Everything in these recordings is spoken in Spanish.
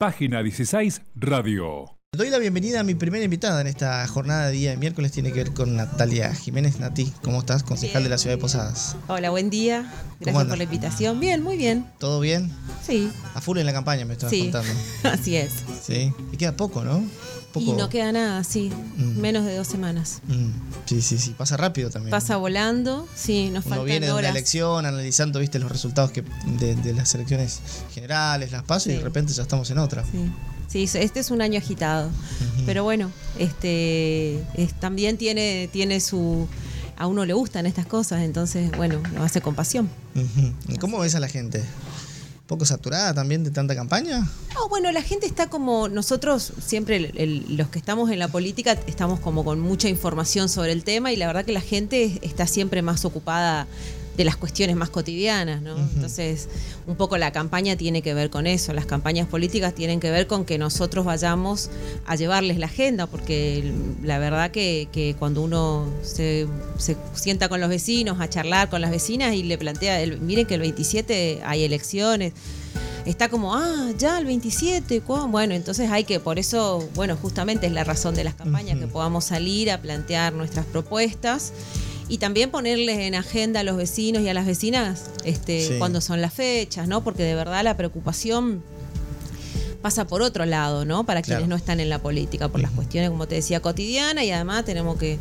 Página 16 Radio. Doy la bienvenida a mi primera invitada en esta jornada de día de miércoles. Tiene que ver con Natalia Jiménez. Nati, ¿cómo estás? Concejal Bien. de la ciudad de Posadas. Hola, buen día. Gracias por la invitación. Bien, muy bien. ¿Todo bien? Sí, A full en la campaña, me estabas sí. contando. Así es. Sí. Y queda poco, ¿no? Poco. Y no queda nada, sí. Mm. Menos de dos semanas. Mm, Sí, sí, sí. Pasa rápido también. Pasa volando, sí, nos Uno faltan viene de una elección analizando, viste, los resultados que de, de las elecciones generales, las pasos, y de repente ya estamos en otra. Sí. Sí, este es un año agitado. Pero bueno, este es- también tiene, tiene su. A uno le gustan estas cosas, entonces, bueno, lo hace con pasión. ¿Y ¿Cómo ves a la gente? ¿Poco saturada también de tanta campaña? No, bueno, la gente está como nosotros siempre los que estamos en la política estamos como con mucha información sobre el tema y la verdad que la gente está siempre más ocupada de las cuestiones más cotidianas, ¿no? Entonces, un poco la campaña tiene que ver con eso, las campañas políticas tienen que ver con que nosotros vayamos a llevarles la agenda, porque la verdad que, que cuando uno se, se sienta con los vecinos a charlar con las vecinas y le plantea, el, miren que el 27 hay elecciones, está como, ah, ya el 27, ¿cuándo? bueno, entonces hay que, por eso, bueno, justamente es la razón de las campañas, que podamos salir a plantear nuestras propuestas y también ponerles en agenda a los vecinos y a las vecinas este, Sí. cuándo son las fechas, ¿no? Porque de verdad la preocupación pasa por otro lado, ¿no? Para quienes no están en la política, por las cuestiones, como te decía, cotidianas y además tenemos que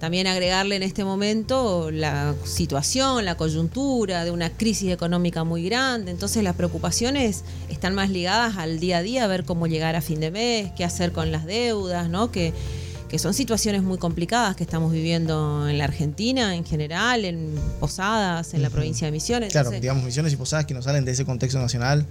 también agregarle en este momento la situación, la coyuntura de una crisis económica muy grande. Entonces las preocupaciones están más ligadas al día a día, a ver cómo llegar a fin de mes, qué hacer con las deudas, ¿no? Que, que son situaciones muy complicadas que estamos viviendo en la Argentina en general, en Posadas, en la provincia de Misiones. Claro, Entonces, digamos, misiones y posadas que no salen de ese contexto nacional.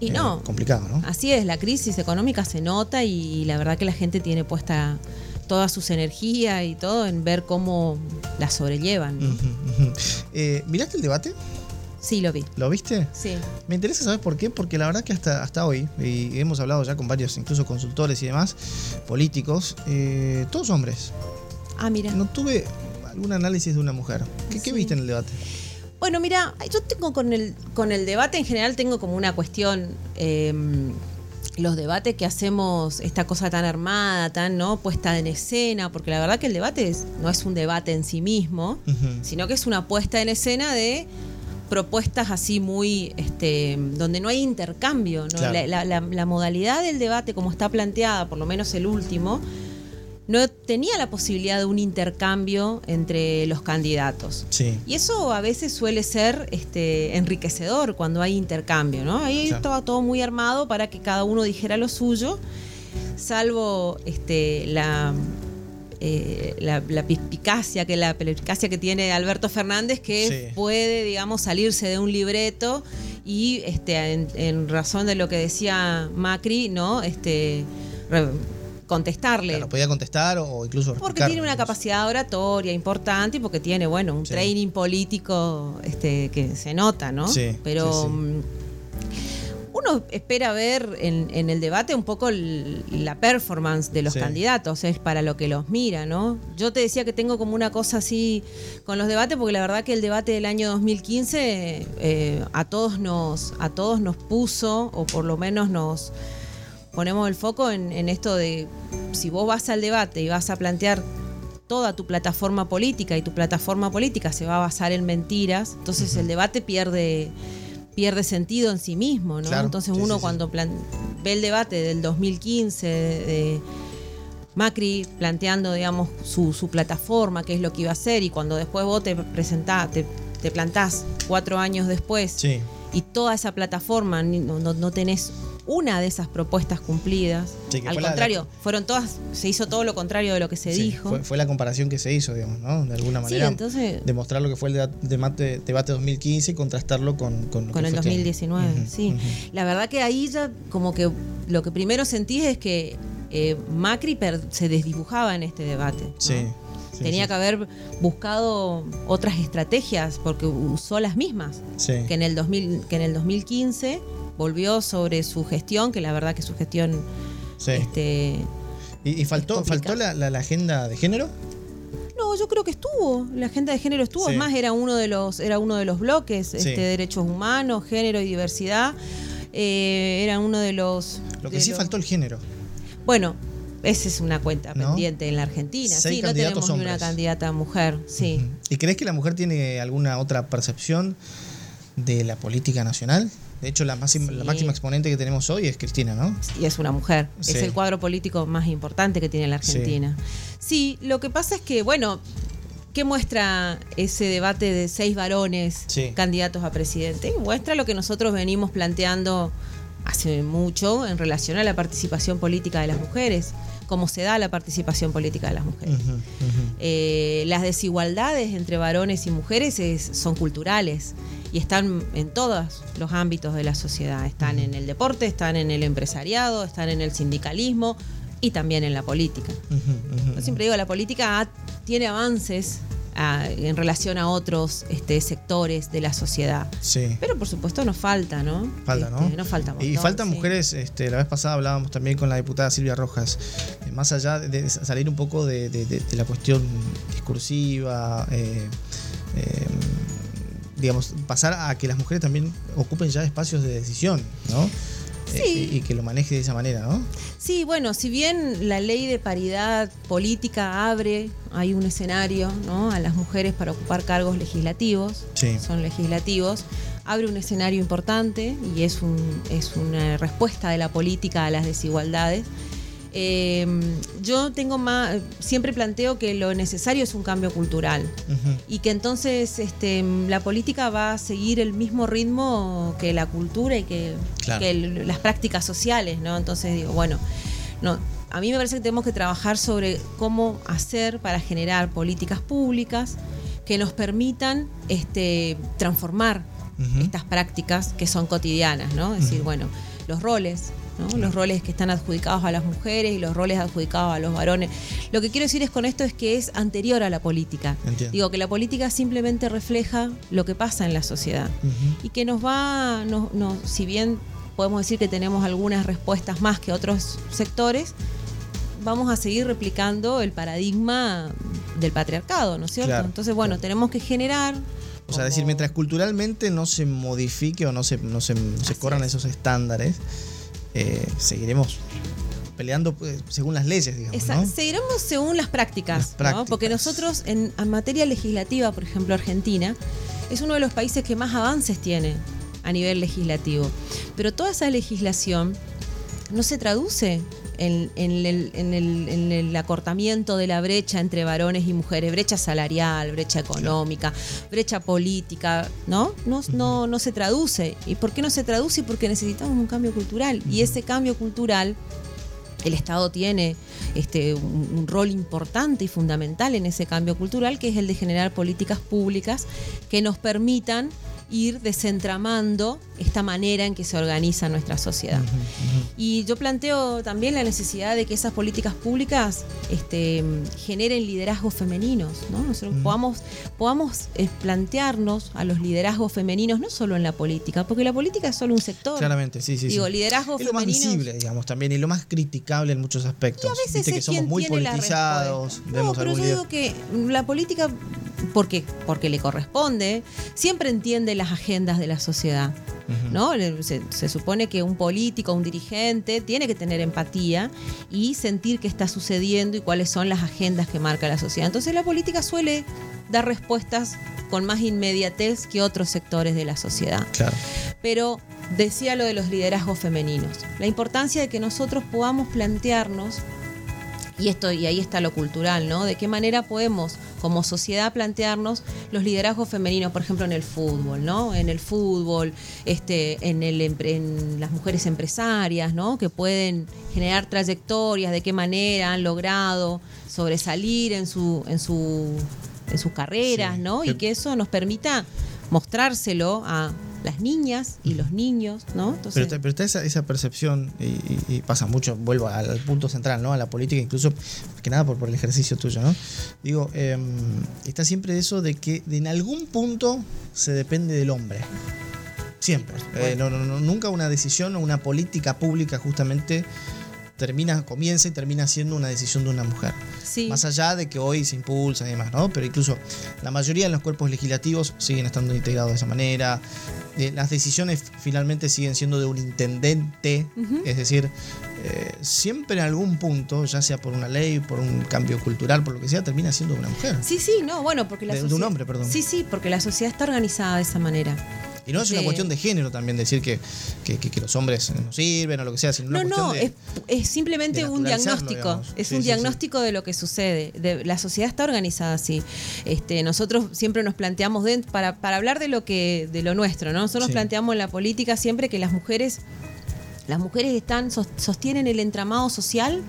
Y eh, no. Complicado, ¿no? Así es, la crisis económica se nota y la verdad que la gente tiene puesta todas sus energías y todo en ver cómo la sobrellevan. Eh, ¿Miraste el debate? Sí, lo vi. ¿Lo viste? Sí. Me interesa saber por qué, porque la verdad que hasta, hasta hoy, y hemos hablado ya con varios, incluso consultores y demás, políticos, eh, todos hombres. Ah, mira. No tuve algún análisis de una mujer. ¿Qué, viste en el debate? Bueno, mira, yo tengo con el, con el debate en general, tengo como una cuestión. eh, los debates que hacemos, esta cosa tan armada, tan no puesta en escena, porque la verdad que el debate es- no es un debate en sí mismo, sino que es una puesta en escena de propuestas así muy, este, donde no hay intercambio. ¿no? Claro. La, la- la- la modalidad del debate, como está planteada, por lo menos el último, no tenía la posibilidad de un intercambio entre los candidatos. Sí. Y eso a veces suele ser este, enriquecedor cuando hay intercambio, ¿no? Ahí Claro. estaba todo muy armado para que cada uno dijera lo suyo, salvo este, la, eh, la, la que la perspicacia que tiene Alberto Fernández, que Sí. puede, digamos, salirse de un libreto y este, en, en razón de lo que decía Macri, ¿no? Este, re- contestarle. Claro, podía contestar o, incluso Porque tiene una capacidad oratoria importante y porque tiene, bueno, un Sí. training político este, que se nota, ¿no? Sí, Pero sí, sí. Uno espera ver en, en el debate un poco la performance de los Sí. candidatos, es para lo que los mira, ¿no? Yo te decía que tengo como una cosa así con los debates, porque la verdad que el debate del año 2015 eh, a todos nos, a todos nos puso, o por lo menos nos ponemos el foco en, en esto de si vos vas al debate y vas a plantear toda tu plataforma política y tu plataforma política se va a basar en mentiras, entonces el debate pierde pierde sentido en sí mismo, ¿no? Claro, entonces sí, uno sí, cuando plan- ve el debate del 2015 de, de Macri planteando, digamos, su, su plataforma, qué es lo que iba a hacer, y cuando después vos te presentás, te, te plantás cuatro años después Sí. y toda esa plataforma no- no tenés una de esas propuestas cumplidas. Sí, Al fue la- contrario, fueron todas, se hizo todo lo contrario de lo que se Sí, dijo. Fue, fue la comparación que se hizo, digamos, ¿no? De alguna Sí, manera. entonces, demostrar lo que fue el deba- debate, debate 2015 y contrastarlo con, con, lo con que el fue este año. 2019, Ujú, sí. La verdad que ahí ya como que lo que primero sentí es que eh, Macri per- se desdibujaba en este debate. ¿no? Sí. sí, Tenía sí. que haber buscado otras estrategias porque usó las mismas. Sí. que en el 2000, que en el 2015 volvió sobre su gestión, que la verdad que su gestión Sí. este ¿Y, y faltó, faltó la, la- la agenda de género? no, yo creo que estuvo, la agenda de género estuvo, Sí. es más era uno de los era uno de los bloques, Sí. este derechos humanos, género y diversidad. eh, era uno de los Lo que sí faltó el género. Bueno, esa es una cuenta ¿No? pendiente en la Argentina. Seis Sí, no tenemos ni una candidata mujer. Sí. ¿Y crees que la mujer tiene alguna otra percepción de la política nacional? De hecho, la, máxima, la Sí. máxima exponente que tenemos hoy es Cristina, ¿no? y es una mujer. Sí. Es el cuadro político más importante que tiene la. Argentina. Sí. lo que pasa es que, bueno, ¿qué muestra ese debate de seis varones candidatos a presidente? Muestra lo que nosotros venimos planteando hace mucho en relación a la participación política de las mujeres, cómo se da la participación política de las mujeres. Eh, las desigualdades entre varones y mujeres es- son culturales y están en todos los ámbitos de la sociedad. Están en el deporte, están en el empresariado, están en el sindicalismo y también en la política. Yo siempre digo, la política tiene avances ah, en relación a otros este, sectores de la sociedad. Sí. Pero por supuesto nos falta, ¿no? Falta, ¿no? Este, nos falta un Y montón, faltan sí. mujeres, este, la vez pasada hablábamos también con la diputada Silvia Rojas, eh, más allá de, de salir un poco de, de- de- de la cuestión discursiva, eh, eh, digamos, pasar a que las mujeres también ocupen ya espacios de decisión, ¿no? Eh, Sí. y, y que lo maneje de esa manera, ¿no? Sí, bueno, si bien la ley de paridad política abre, hay un escenario ¿no? a las mujeres para ocupar cargos legislativos, Sí. son legislativos, abre un escenario importante y es, un, es una respuesta de la política a las desigualdades. Eh, yo tengo más, siempre planteo que lo necesario es un cambio cultural y que entonces este, la política va a seguir el mismo ritmo que la cultura y que, Claro. que el- las prácticas sociales, ¿no? Entonces digo, bueno, no, a mí me parece que tenemos que trabajar sobre cómo hacer para generar políticas públicas que nos permitan este, transformar estas prácticas que son cotidianas, ¿no? Es decir, bueno, los roles, ¿no? Los roles que están adjudicados a las mujeres y los roles adjudicados a los varones. Lo que quiero decir es con esto es que es anterior a la política. Entiendo. Digo que la política simplemente refleja lo que pasa en la sociedad y que nos va, no, no, si bien podemos decir que tenemos algunas respuestas más que otros sectores, vamos a seguir replicando el paradigma del patriarcado, ¿no es cierto? Claro, Entonces, bueno, claro. tenemos que generar... O sea, decir, mientras culturalmente no se modifique o no se, no se, corran es. esos estándares, eh, seguiremos peleando pues, según las leyes, digamos. Seguiremos según las prácticas, Las ¿no? prácticas. porque nosotros en, en materia legislativa, por ejemplo Argentina, es uno de los países que más avances tiene a nivel legislativo. Pero toda esa legislación no se traduce en, en el, en el- en el acortamiento de la brecha entre varones y mujeres, brecha salarial, brecha económica, brecha política, ¿no? No, no, no se traduce. ¿Y por qué no se traduce? Porque necesitamos un cambio cultural. Y ese cambio cultural el Estado tiene este, un, un rol importante y fundamental en ese cambio cultural, que es el de generar políticas públicas que nos permitan ir desentramando esta manera en que se organiza nuestra sociedad. Y yo planteo también la necesidad de que esas políticas públicas este, generen liderazgos femeninos, ¿no? Nosotros podamos, podamos eh, plantearnos a los liderazgos femeninos, no solo en la política, porque la política es solo un sector. Claramente, sí, sí. Digo, sí. Es lo más visible, digamos, también, y lo más criticable en muchos aspectos. Y a veces Viste que somos muy politizados, No, pero yo digo que la política, porque, porque le corresponde, siempre entiende las agendas de la sociedad. ¿no? Se supone que un político, un dirigente, tiene que tener empatía y sentir qué está sucediendo y cuáles son las agendas que marca la sociedad. Entonces la política suele dar respuestas con más inmediatez que otros sectores de la sociedad Claro. pero decía lo de los liderazgos femeninos. La importancia de que nosotros podamos plantearnos, y esto, y ahí está lo cultural, ¿no? De qué manera podemos, como sociedad, plantearnos los liderazgos femeninos, por ejemplo, en el fútbol, ¿no? En el fútbol, este, en, el, en las mujeres empresarias, ¿no? Que pueden generar trayectorias, de qué manera han logrado sobresalir en su, en su, en sus carreras, Sí, ¿no? Y que eso nos permita mostrárselo a las niñas y los niños, ¿no? Entonces, Pero, está- pero está esa, esa percepción, y, y- y pasa mucho, vuelvo al, al punto central, ¿no? A la política, incluso, más que nada por, por el ejercicio tuyo, ¿no? Digo, em, está siempre eso de que en algún punto se depende del hombre. Siempre. Eh, no, no, no, nunca una decisión o una política pública justamente termina, comienza y termina siendo una decisión de una mujer. Sí. Más allá de que hoy se impulsa y demás, ¿no? Pero incluso la mayoría de los cuerpos legislativos siguen estando integrados de esa manera. Eh, las decisiones finalmente siguen siendo de un intendente, es decir, eh, siempre en algún punto, ya sea por una ley, por un cambio cultural, por lo que sea, termina siendo de una mujer. Sí, sí, no, bueno, porque la De- de un sociedad- hombre, perdón. Sí, sí, porque la sociedad está organizada de esa manera. Y no es una cuestión de género también decir que, que, que- que los hombres no sirven o lo que sea, sino No, una no, cuestión de... es, es simplemente de un diagnóstico. digamos. Es Sí, un sí, diagnóstico de lo que sucede. De- la sociedad está organizada así. Este, nosotros siempre nos planteamos dent- para, para hablar de lo que, de lo nuestro, ¿no? Nosotros planteamos en la política siempre que las mujeres, las mujeres están, sos- sostienen el entramado social.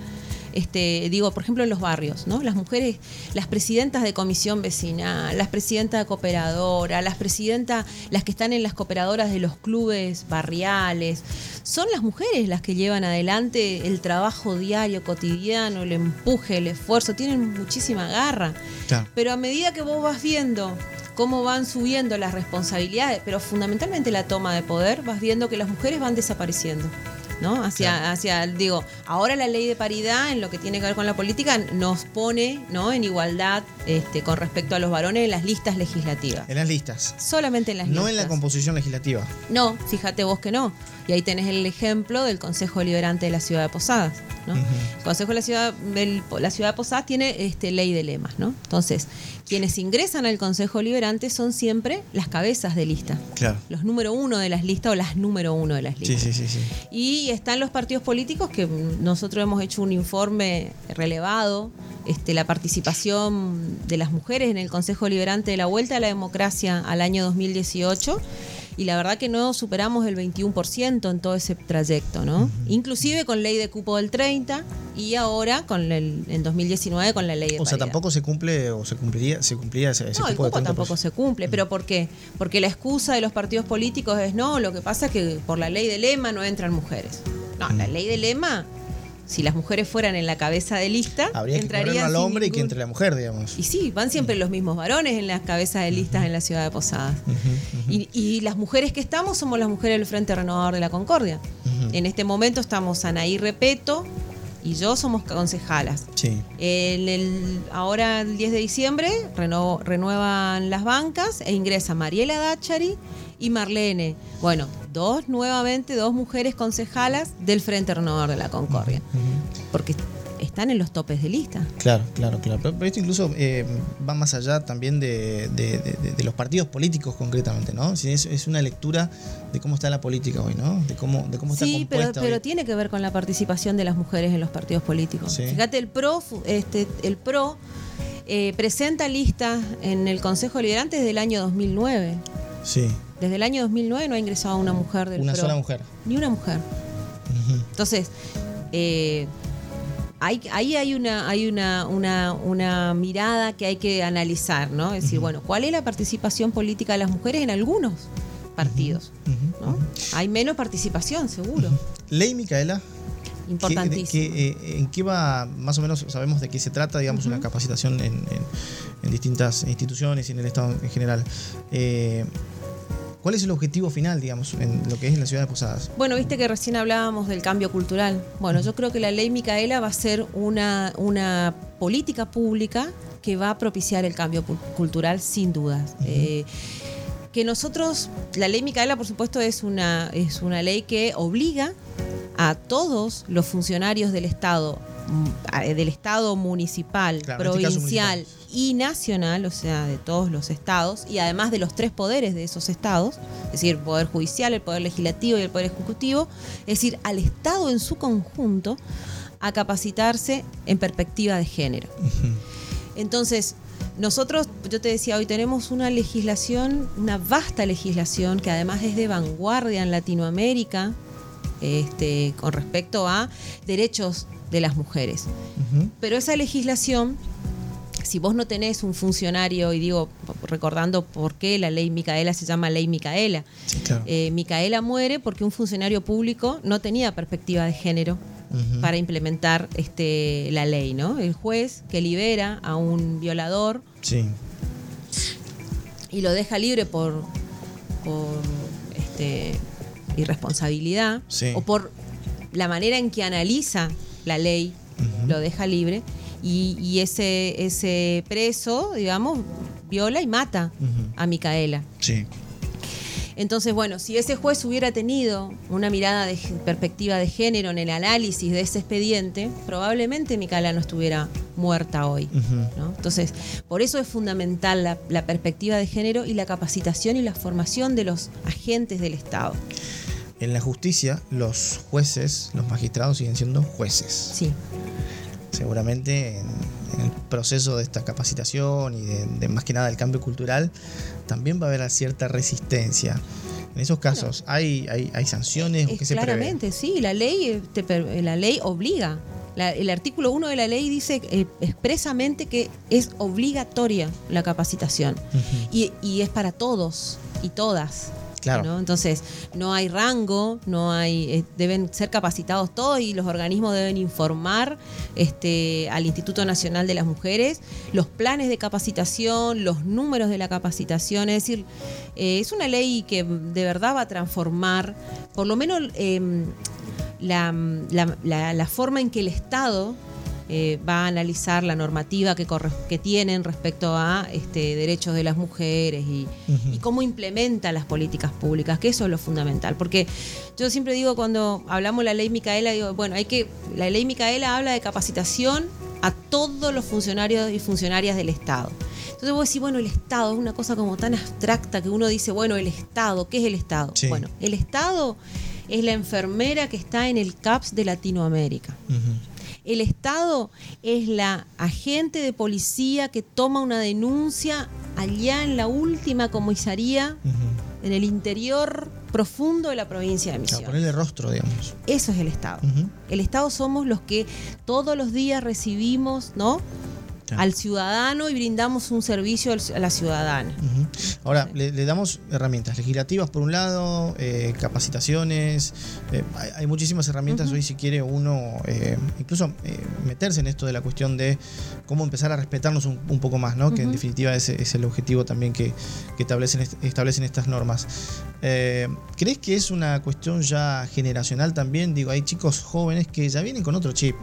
Este, digo, por ejemplo, en los barrios, ¿no? Las mujeres, las presidentas de comisión vecinal, las presidentas de cooperadora, las presidentas, las que están en las cooperadoras de los clubes barriales, son las mujeres las que llevan adelante el trabajo diario, cotidiano, el empuje, el esfuerzo, tienen muchísima garra. Claro. Pero a medida que vos vas viendo cómo van subiendo las responsabilidades, pero fundamentalmente la toma de poder, vas viendo que las mujeres van desapareciendo. ¿No? Hacia, Claro. hacia, digo, ahora la ley de paridad en lo que tiene que ver con la política nos pone ¿no? en igualdad este, con respecto a los varones en las listas legislativas. En las listas. Solamente en las No listas. en la composición legislativa. No, fíjate vos que no. Y ahí tenés el ejemplo del Consejo Deliberante de la Ciudad de Posadas. ¿no? El Consejo de la Ciudad, del- la Ciudad de Posadas tiene este, ley de lemas. ¿no? Entonces, quienes ingresan al Consejo Deliberante son siempre las cabezas de lista. Claro. Los número uno de las listas o las número uno de las listas. sí, sí, sí. Y están los partidos políticos que nosotros hemos hecho un informe relevado, este, la participación de las mujeres en el Consejo Liberante de la Vuelta a la Democracia al año 2018. Y la verdad que no superamos el 21% en todo ese trayecto, ¿no? Inclusive con ley de cupo del 30 y ahora con el, en 2019 con la ley de O sea, tampoco se cumple o se cumpliría, se cumpliría ese, ese No, el cupo de cupo 30%. tampoco se cumple. ¿Pero por qué? Porque la excusa de los partidos políticos es no, lo que pasa es que por la ley de lema no entran mujeres. No, la ley de lema, si las mujeres fueran en la cabeza de lista, Habría que entrarían correrlo al hombre y que entre la mujer, digamos. Y sí, van siempre los mismos varones en las cabezas de listas en la ciudad de Posadas. Y, y las mujeres que estamos somos las mujeres del Frente Renovador de la Concordia. En este momento estamos Anaí Repeto y yo somos concejalas. Sí. El, ahora el 10 de diciembre reno- renuevan las bancas e ingresa Mariela Dachari y Marlene. Bueno, dos nuevamente, dos mujeres concejalas del Frente Renovador de la Concordia. Porque están en los topes de lista. Claro, claro, claro. Pero, pero esto incluso eh, va más allá también de, de- de- de los partidos políticos concretamente, ¿no? Si es, es una lectura de cómo está la política hoy, ¿no? De cómo, de cómo está Sí, pero, compuesta pero hoy. tiene que ver con la participación de las mujeres en los partidos políticos. Sí. Fíjate, el PRO, este, el PRO eh, presenta listas en el Consejo Liberante desde el año 2009. Sí, Desde el año 2009 no ha ingresado una mujer del una PRO. sola mujer. Ni una mujer. Entonces, eh, hay, ahí hay una, hay una, una, una mirada que hay que analizar, ¿no? Es decir, bueno, ¿cuál es la participación política de las mujeres en algunos partidos? Hay menos participación, seguro. Ley Micaela, ¿qué- Importantísimo. qué, eh, ¿en qué va, más o menos sabemos de qué se trata, digamos, una capacitación en, en- en distintas instituciones y en el Estado en general? Eh, ¿Cuál es el objetivo final, digamos, en lo que es la ciudad de Posadas? Bueno, viste que recién hablábamos del cambio cultural. Bueno, yo creo que la ley Micaela va a ser una, una política pública que va a propiciar el cambio cultural sin dudas. Eh, que nosotros, la ley Micaela, por supuesto, es una, es una ley que obliga a todos los funcionarios del Estado, mm, del Estado municipal, Claro, este provincial. Y nacional, o sea, de todos los estados, y además de los tres poderes de esos estados, es decir, el Poder Judicial, el Poder Legislativo y el Poder Ejecutivo, es decir, al Estado en su conjunto, a capacitarse en perspectiva de género. Entonces, nosotros, yo te decía, hoy tenemos una legislación, una vasta legislación que además es de vanguardia en Latinoamérica este, con respecto a derechos de las mujeres. Pero esa legislación, si vos no tenés un funcionario, y digo, recordando por qué la ley Micaela se llama ley Micaela, Sí, claro. eh, Micaela muere porque un funcionario público no tenía perspectiva de género para implementar este, la ley, ¿no? El juez que libera a un violador Sí. y lo deja libre por, por este, irresponsabilidad Sí. o por la manera en que analiza la ley lo deja libre y, y ese, ese preso, digamos, viola y mata a Micaela. Sí. Entonces, bueno, si ese juez hubiera tenido una mirada de perspectiva de género en el análisis de ese expediente, probablemente Micaela no estuviera muerta hoy. Entonces, por eso es fundamental la, la perspectiva de género y la capacitación y la formación de los agentes del Estado. En la justicia, los jueces, los magistrados siguen siendo jueces. Sí, Seguramente en, en el proceso de esta capacitación y de, de más que nada el cambio cultural, también va a haber cierta resistencia. En esos casos, ¿hay, hay, hay sanciones o Es qué se prevé? claramente, sí, la ley, te eh, la ley obliga. La- el artículo 1 de la ley dice eh, expresamente que es obligatoria la capacitación. Y, y es para todos y todas. Claro. ¿no? Entonces, no hay rango, no hay, eh, deben ser capacitados todos y los organismos deben informar este, al Instituto Nacional de las Mujeres los planes de capacitación, los números de la capacitación. Es decir, eh, es una ley que de verdad va a transformar, por lo menos, em, la, la- la- la forma en que el Estado eh, va a analizar la normativa que, corre- que tienen respecto a este, derechos de las mujeres y, cómo implementa las políticas públicas, que eso es lo fundamental. Porque yo siempre digo cuando hablamos de la ley Micaela, digo, bueno, hay que, la ley Micaela habla de capacitación a todos los funcionarios y funcionarias del Estado. Entonces vos decís, bueno, el Estado es una cosa como tan abstracta que uno dice, bueno, el Estado, ¿qué es el Estado? Sí. Bueno, el Estado es la enfermera que está en el CAPS de Latinoamérica. El Estado es la agente de policía que toma una denuncia allá en la última comisaría, en el interior profundo de la provincia de Claro, Misiones. ponerle rostro, digamos. Eso es el Estado. El Estado somos los que todos los días recibimos, ¿no? Claro. Al ciudadano y brindamos un servicio a la ciudadana. Ahora, le, le damos herramientas legislativas por un lado, eh, capacitaciones, eh, hay, hay muchísimas herramientas hoy si quiere uno eh, incluso meterse en esto de la cuestión de cómo empezar a respetarnos un, un poco más, ¿no? que en definitiva ese es el objetivo también que, que establecen, est- establecen estas normas. ¿Crees que es una cuestión ya generacional también? Digo, hay chicos jóvenes que ya vienen con otro chip,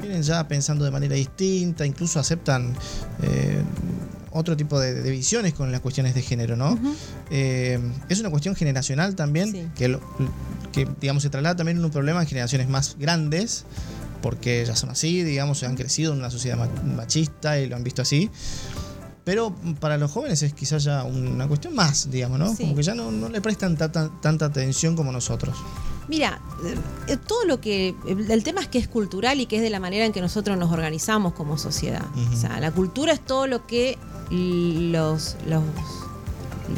vienen ya pensando de manera distinta, incluso aceptan eh, otro tipo de, de visiones con las cuestiones de género, ¿no? Ujú. Eh, es una cuestión generacional también, Sí. que, lo- que digamos se traslada también en un problema en generaciones más grandes, porque ya son así, digamos, han crecido en una sociedad ma- machista y lo han visto así. Pero para los jóvenes es quizás ya una cuestión más, digamos, ¿no? Sí. Como que ya no, no le prestan tanta atención como nosotros. Mira, eh, todo lo que. El, tema es que es cultural y que es de la manera en que nosotros nos organizamos como sociedad. O sea, la cultura es todo lo que los, los,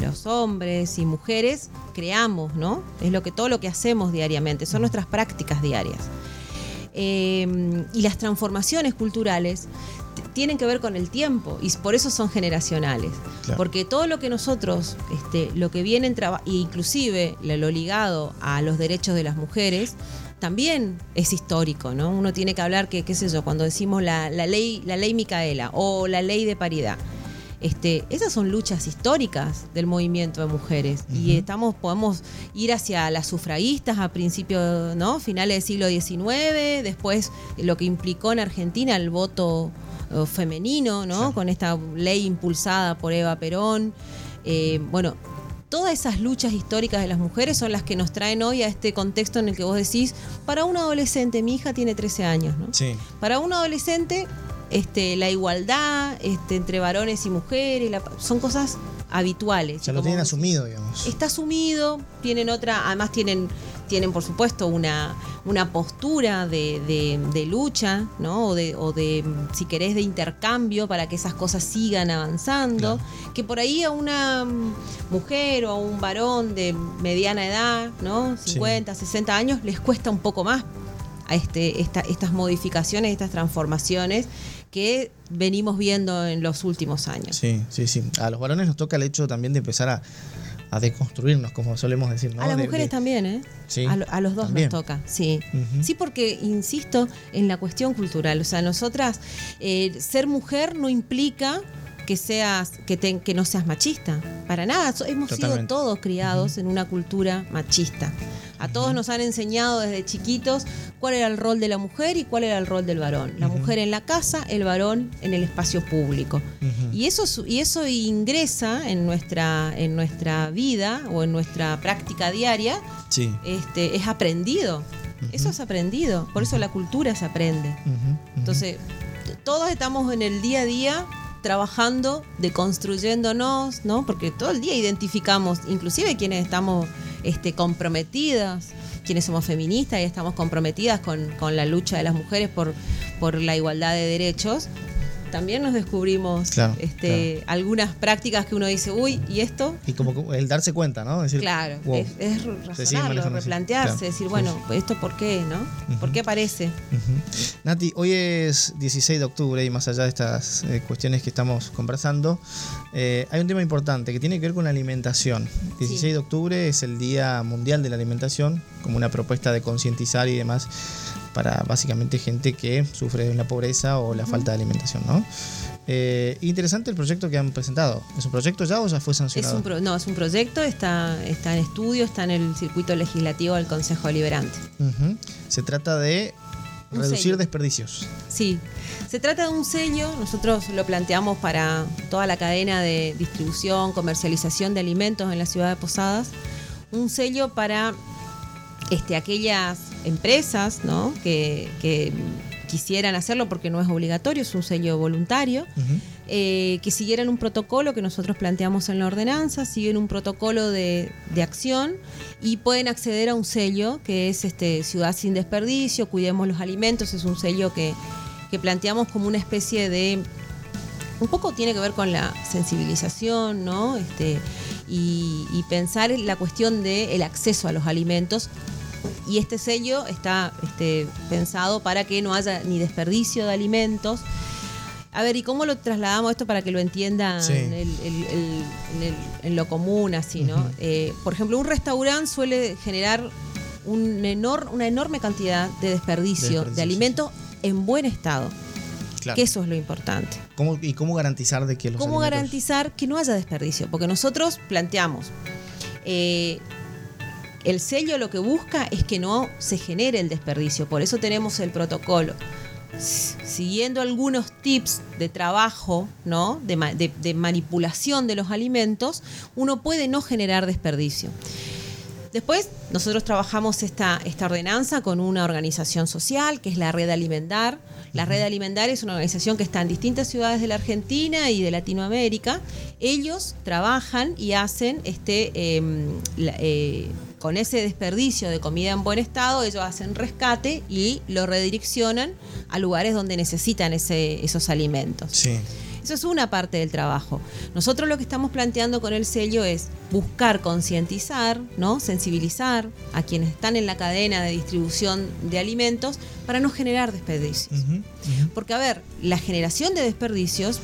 los hombres y mujeres creamos, ¿no? Es lo que todo lo que hacemos diariamente, son nuestras prácticas diarias. Eh, y las transformaciones culturales tienen que ver con el tiempo y por eso son generacionales. Claro. Porque todo lo que nosotros, este, lo que viene en trabajo, inclusive lo ligado a los derechos de las mujeres, también es histórico, ¿no? Uno tiene que hablar que, qué sé yo, cuando decimos la, la ley, la ley Micaela o la ley de paridad. Este, esas son luchas históricas del movimiento de mujeres y estamos podemos ir hacia las sufragistas a principios, ¿no? Finales del siglo XIX, después lo que implicó en Argentina el voto femenino, ¿no? Con esta ley impulsada por Eva Perón. Eh, bueno, todas esas luchas históricas de las mujeres son las que nos traen hoy a este contexto en el que vos decís, para un adolescente, mi hija tiene 13 años, ¿no? Sí. Para un adolescente, este, la igualdad este, entre varones y mujeres, la- son cosas habituales. Ya lo tienen asumido, digamos. Está asumido, tienen otra, además tienen, tienen por supuesto una, una postura de, de- de lucha, ¿no? O de, o de, si querés, de intercambio para que esas cosas sigan avanzando. Que por ahí a una mujer o a un varón de mediana edad, ¿no? Sí. 50, 60 años, les cuesta un poco más a este, esta- estas modificaciones, estas transformaciones que venimos viendo en los últimos años. Sí, sí, sí. A los varones nos toca el hecho también de empezar a, a deconstruirnos, como solemos decir, ¿no? A las De- mujeres de- también, ¿eh? Sí, a, lo- a los dos también. nos toca, sí. Sí, porque insisto en la cuestión cultural. O sea, nosotras, eh, ser mujer no implica que seas que, te- que no seas machista. Para nada, hemos sido todos criados en una cultura machista. A todos nos han enseñado desde chiquitos cuál era el rol de la mujer y cuál era el rol del varón. La mujer en la casa, el varón en el espacio público. Y eso, y eso ingresa en nuestra, en nuestra vida o en nuestra práctica diaria, Sí. este, es aprendido. Eso es aprendido. Por eso la cultura se aprende. Entonces, todos estamos en el día a día trabajando, deconstruyéndonos, ¿no? Porque todo el día identificamos, inclusive quienes estamos este, comprometidas, quienes somos feministas y estamos comprometidas con, con la lucha de las mujeres por, por la igualdad de derechos, también nos descubrimos Claro, este, algunas prácticas que uno dice, uy, ¿y esto? Y como el darse cuenta, ¿no? Decir, Claro, wow. es, es razonarlo, replantearse, claro. decir, bueno, sí. ¿esto por qué, no? ¿Por qué aparece? Ujú. Nati, hoy es 16 de octubre y más allá de estas eh, cuestiones que estamos conversando, eh, hay un tema importante que tiene que ver con la alimentación. 16 Sí. de octubre es el Día Mundial de la Alimentación, como una propuesta de concientizar y demás para básicamente gente que sufre de la pobreza o la falta de alimentación, ¿no? Eh, interesante el proyecto que han presentado. ¿Es un proyecto ya o ya fue Es sancionado? un pro- no, es un proyecto, está, está en estudio, está en el circuito legislativo del Consejo Deliberante. Ujú. Se trata de reducir desperdicios. Sí, se trata de un sello, nosotros lo planteamos para toda la cadena de distribución, comercialización de alimentos en la ciudad de Posadas, un sello para este, aquellas empresas ¿no? que, que quisieran hacerlo porque no es obligatorio, es un sello voluntario. Eh, que siguieran un protocolo que nosotros planteamos en la ordenanza, siguen un protocolo de, de acción y pueden acceder a un sello que es este, Ciudad sin Desperdicio, Cuidemos los Alimentos, es un sello que, que planteamos como una especie de... Un poco tiene que ver con la sensibilización, ¿no? Este, y, y pensar en la cuestión del acceso a los alimentos y este sello está este, pensado para que no haya ni desperdicio de alimentos. A ver, ¿y cómo lo trasladamos esto para que lo entiendan Sí. el- el- el- en, lo común, así, ¿no? Eh, por ejemplo, un restaurante suele generar un enor- una enorme cantidad de desperdicio de, Desperdicio, alimentos en buen estado, Claro. que eso es lo importante. ¿Cómo- ¿Y cómo garantizar de que los ¿Cómo alimentos- garantizar que no haya desperdicio? Porque nosotros planteamos, eh, el sello lo que busca es que no se genere el desperdicio, por eso tenemos el protocolo. Siguiendo algunos tips de trabajo, ¿no? de, ma- de- de manipulación de los alimentos, uno puede no generar desperdicio. Después, nosotros trabajamos esta, esta ordenanza con una organización social, que es la Red Alimentar. La Red Alimentar es una organización que está en distintas ciudades de la Argentina y de Latinoamérica. Ellos trabajan y hacen este, em, la- eh, con ese desperdicio de comida en buen estado, ellos hacen rescate y lo redireccionan a lugares donde necesitan ese- esos alimentos. Sí. Eso es una parte del trabajo. Nosotros lo que estamos planteando con el sello es buscar concientizar, ¿no? sensibilizar a quienes están en la cadena de distribución de alimentos para no generar desperdicios. Porque, a ver, la generación de desperdicios,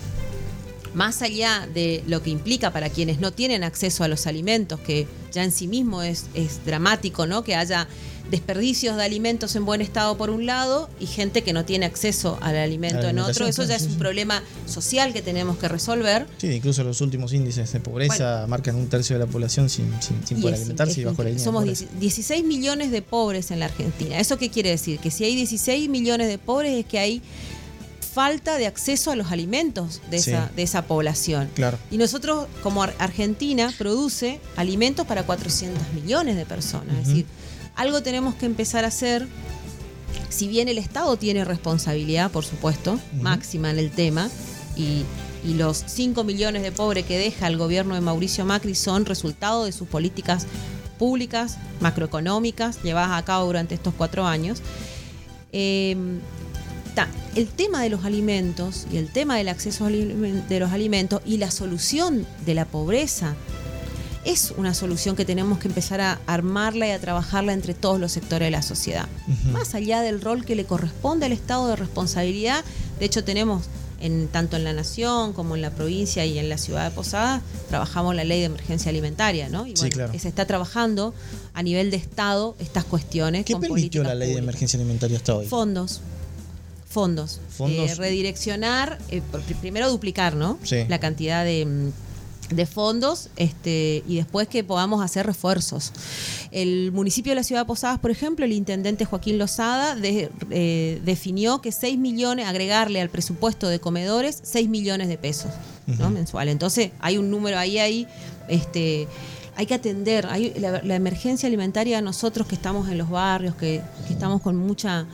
más allá de lo que implica para quienes no tienen acceso a los alimentos, que ya en sí mismo es, es dramático, ¿no? Que haya desperdicios de alimentos en buen estado por un lado y gente que no tiene acceso al alimento en otro. Eso ya es un problema social que tenemos que resolver. Sí, incluso los últimos índices de pobreza marcan un tercio de la población sin, sin, sin poder es- alimentarse y bajo la línea de Somos. 10 16 millones de pobres en la Argentina. ¿Eso qué quiere decir? Que si hay 16 millones de pobres es que hay falta de acceso a los alimentos de, Sí. esa, de esa población. Claro. Y nosotros, como Ar- Argentina, produce alimentos para 400 millones de personas. Es decir, algo tenemos que empezar a hacer. Si bien el Estado tiene responsabilidad, por supuesto, máxima en el tema, y, y los 5 millones de pobres que deja el gobierno de Mauricio Macri son resultado de sus políticas públicas, macroeconómicas, llevadas a cabo durante estos cuatro años. Eh, ta- el tema de los alimentos y el tema del acceso de los alimentos y la solución de la pobreza es una solución que tenemos que empezar a armarla y a trabajarla entre todos los sectores de la sociedad. Más allá del rol que le corresponde al Estado de responsabilidad, de hecho tenemos en, tanto en la nación como en la provincia y en la ciudad de Posadas, trabajamos la ley de emergencia alimentaria, ¿no? Y Sí, claro. se está trabajando a nivel de Estado estas cuestiones. ¿Qué con permitió la ley de emergencia alimentaria hasta hoy? Fondos. Fondos. Fondos. Eh, redireccionar, eh, primero duplicar, ¿no? Sí. La cantidad de, mm, de fondos este, y después que podamos hacer refuerzos. El municipio de la ciudad de Posadas, por ejemplo, el intendente Joaquín Lozada de- eh, definió que 6 millones, agregarle al presupuesto de comedores 6 millones de pesos ¿no? Ujú. mensual. Entonces hay un número ahí, ahí este, hay que atender. Hay la, la emergencia alimentaria, nosotros que estamos en los barrios, que, que estamos con mucha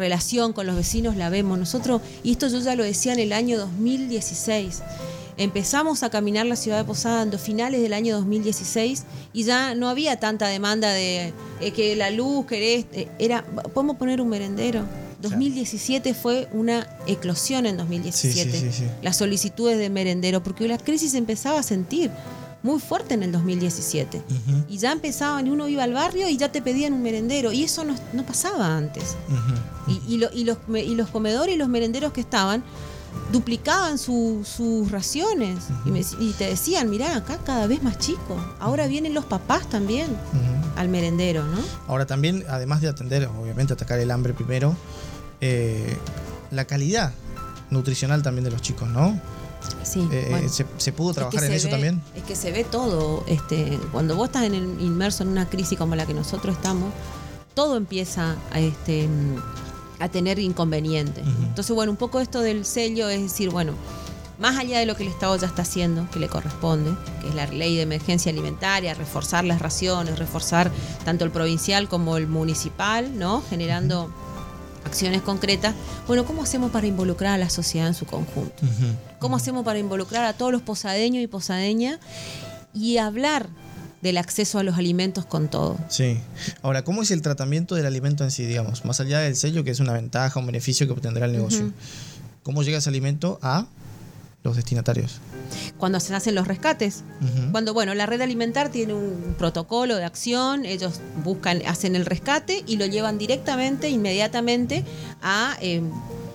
relación con los vecinos, la vemos. Nosotros, y esto yo ya lo decía en el año 2016, empezamos a caminar la ciudad de Posada en los finales del año 2016 y ya no había tanta demanda de eh, que la luz, querés, eh, era, podemos poner un merendero. 2017 fue una eclosión en 2017. Sí, sí, sí, sí. Las solicitudes de merendero, porque la crisis empezaba a sentir muy fuerte en el 2017. Ujú, Y ya empezaban, y uno iba al barrio y ya te pedían un merendero. Y eso no, no pasaba antes. Y, y lo- y los, y los comedores y los merenderos que estaban duplicaban su- sus raciones. y, me- y te decían, mirá, acá cada vez más chico. Ahora vienen los papás también al merendero, ¿no? Ahora también, además de atender, obviamente atacar el hambre primero, eh, la calidad nutricional también de los chicos, ¿no? Sí. Eh, bueno. se, se pudo Es que trabajar en eso ve- también? Es que se ve todo. Este, cuando vos estás en el- inmerso en una crisis como la que nosotros estamos, todo empieza a, este, a tener inconvenientes. Entonces, bueno, un poco esto del sello es decir, bueno, más allá de lo que el Estado ya está haciendo, que le corresponde, que es la ley de emergencia alimentaria, reforzar las raciones, reforzar tanto el provincial como el municipal, ¿no? Generando acciones concretas. Bueno, ¿cómo hacemos para involucrar a la sociedad en su conjunto? ¿Cómo hacemos para involucrar a todos los posadeños y posadeñas y hablar del acceso a los alimentos con todo? Sí. Ahora, ¿cómo es el tratamiento del alimento en sí, digamos? Más allá del sello, que es una ventaja, un beneficio que obtendrá el negocio. ¿Cómo llega ese alimento a los destinatarios? Cuando se hacen los rescates. Cuando, bueno, la red alimentar tiene un protocolo de acción, ellos buscan, hacen el rescate y lo llevan directamente, inmediatamente a eh,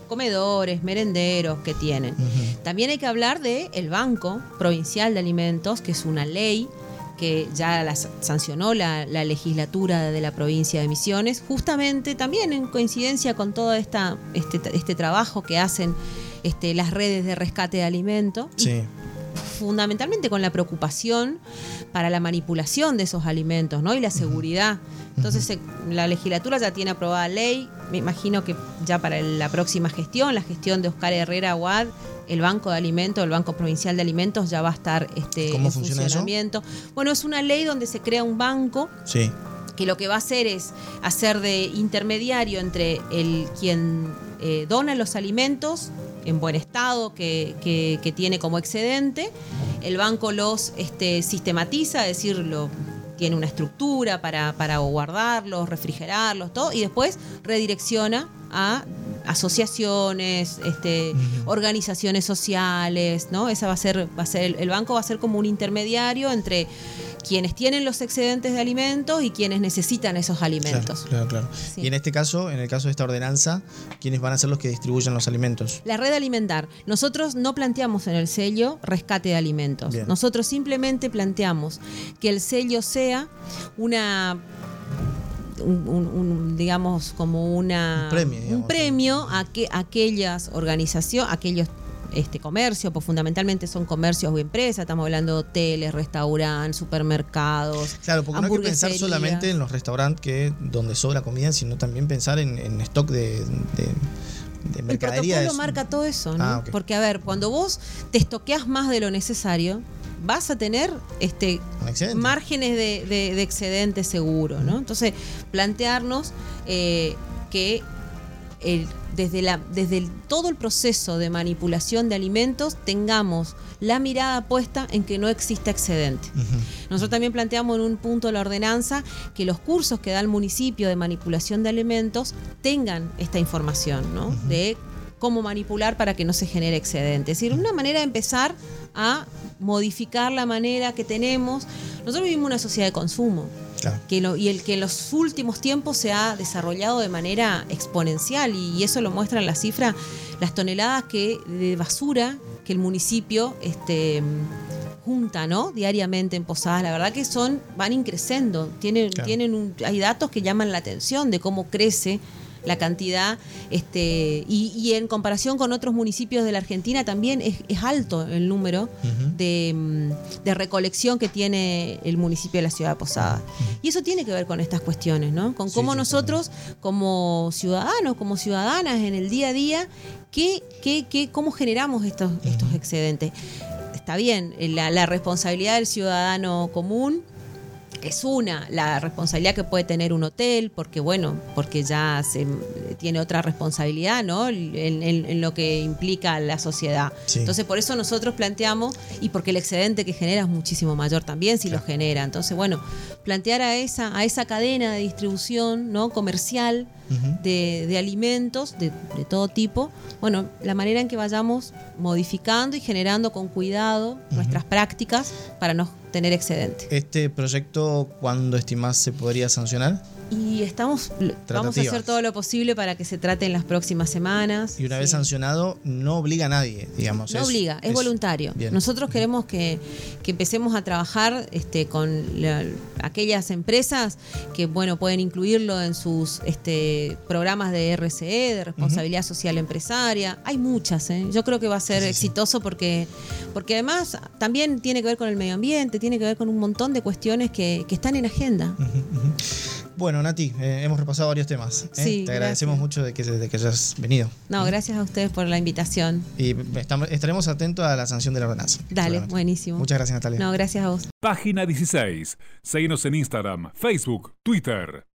comedores, merenderos que tienen. También hay que hablar del el Banco Provincial de Alimentos, que es una ley que ya la sa- sancionó la, la legislatura de la provincia de Misiones, justamente también en coincidencia con todo esta, este, este trabajo que hacen este, las redes de rescate de alimentos. y Sí. Fundamentalmente con la preocupación para la manipulación de esos alimentos ¿no? y la seguridad. Entonces se- la legislatura ya tiene aprobada ley, me imagino que ya para la próxima gestión, la gestión de Oscar Herrera Aguad, el Banco de Alimentos, el Banco Provincial de Alimentos ya va a estar este, ¿Cómo en funciona eso? funcionamiento. Bueno, es una ley donde se crea un banco Sí. que lo que va a hacer es hacer de intermediario entre el quien eh, dona los alimentos en buen estado, que, que- que tiene como excedente, el banco los este, sistematiza, es decir, lo- tiene una estructura para, para guardarlos, refrigerarlos, todo, y después redirecciona a asociaciones, este, organizaciones sociales, ¿no? Esa va a ser, va a ser, el banco va a ser como un intermediario entre quienes tienen los excedentes de alimentos y quienes necesitan esos alimentos. Claro, claro, claro. Sí. Y en este caso, en el caso de esta ordenanza, ¿quiénes van a ser los que distribuyan los alimentos? La red alimentar. Nosotros no planteamos en el sello rescate de alimentos. Bien. Nosotros simplemente planteamos que el sello sea una un, un- un, digamos como una Un premio, digamos. un premio a que aquellas organizaciones, aquellos este comercio, pues fundamentalmente son comercios o empresas, estamos hablando de hoteles, restaurantes, supermercados. Claro, porque no hay que pensar solamente en los restaurantes que donde sobra comida, sino también pensar en, en stock de, de, de El protocolo es- marca todo eso, ¿no? Ah. Porque, a ver, cuando vos te estoqueas más de lo necesario, vas a tener este márgenes de, de- de excedente seguro, ¿no? Entonces, plantearnos eh, que el- desde, la, desde el- todo el proceso de manipulación de alimentos tengamos la mirada puesta en que no exista excedente. Nosotros también planteamos en un punto de la ordenanza que los cursos que da el municipio de manipulación de alimentos tengan esta información, ¿no? De cómo manipular para que no se genere excedente. Es decir, una manera de empezar a modificar la manera que tenemos. Nosotros vivimos una sociedad de consumo Claro. que lo- y el que en los últimos tiempos se ha desarrollado de manera exponencial y, eso lo muestran las cifras, las toneladas que de basura que el municipio este, junta ¿no? diariamente en Posadas. La verdad que son van increciendo, tienen, Claro. tienen un- hay datos que llaman la atención de cómo crece la cantidad, este, y, en comparación con otros municipios de la Argentina también es, alto el número de, mm, de, recolección que tiene el municipio de la ciudad de Posada. Y eso tiene que ver con estas cuestiones, ¿no? Con cómo nosotros, como ciudadanos, como ciudadanas en el día a día, ¿qué, qué, qué, cómo generamos estos, estos excedentes? Está bien, la, la responsabilidad del ciudadano común es una, la responsabilidad que puede tener un hotel, porque bueno, porque ya se tiene otra responsabilidad, ¿no? En, lo que implica la sociedad. Entonces, por eso nosotros planteamos, y porque el excedente que genera es muchísimo mayor también si lo genera. Entonces, bueno, plantear a esa, a esa cadena de distribución, ¿no? Comercial de, alimentos de, de, todo tipo, bueno, la manera en que vayamos modificando y generando con cuidado nuestras prácticas para no tener excedente. ¿Este proyecto cuándo estimás se podría sancionar? Y estamos, vamos a hacer todo lo posible para que se trate en las próximas semanas. Y una vez sancionado, no obliga a nadie, digamos. No obliga, es, voluntario. Nosotros queremos que, empecemos a trabajar este, con aquellas empresas que, bueno, pueden incluirlo en sus este, programas de RCE, de responsabilidad social empresaria. Hay muchas, ¿eh? Yo creo que va a ser exitoso porque, porque además también tiene que ver con el medio ambiente, tiene que ver con un montón de cuestiones que, están en agenda. Bueno, Nati, eh, hemos repasado varios temas. ¿eh? Te agradecemos mucho de que, hayas venido. No, gracias a ustedes por la invitación. Y estaremos atentos a la sanción de la ordenanza. Dale, buenísimo. Muchas gracias, Natalia. No, gracias a vos. Página 16. Síguenos en Instagram, Facebook, Twitter.